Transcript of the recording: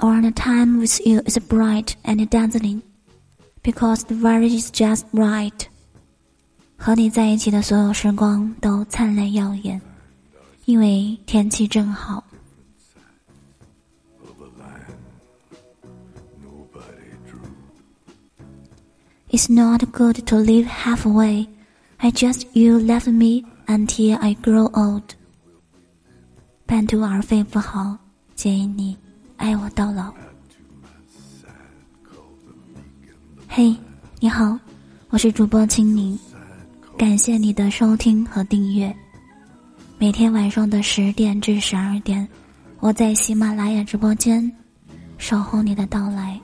or the time with you is bright and dazzling, because the weather is just right. 和你在一起的所有时光都灿烂耀眼，因为天气正好。It's not good to live halfway. I just you left me until I grow old. 半途而废不好，建议你 爱我到老。嘿，你好，我是主播青柠，感谢你的收听和订阅。每天晚上的十点至十二点，我在喜马拉雅直播间，守候你的到来。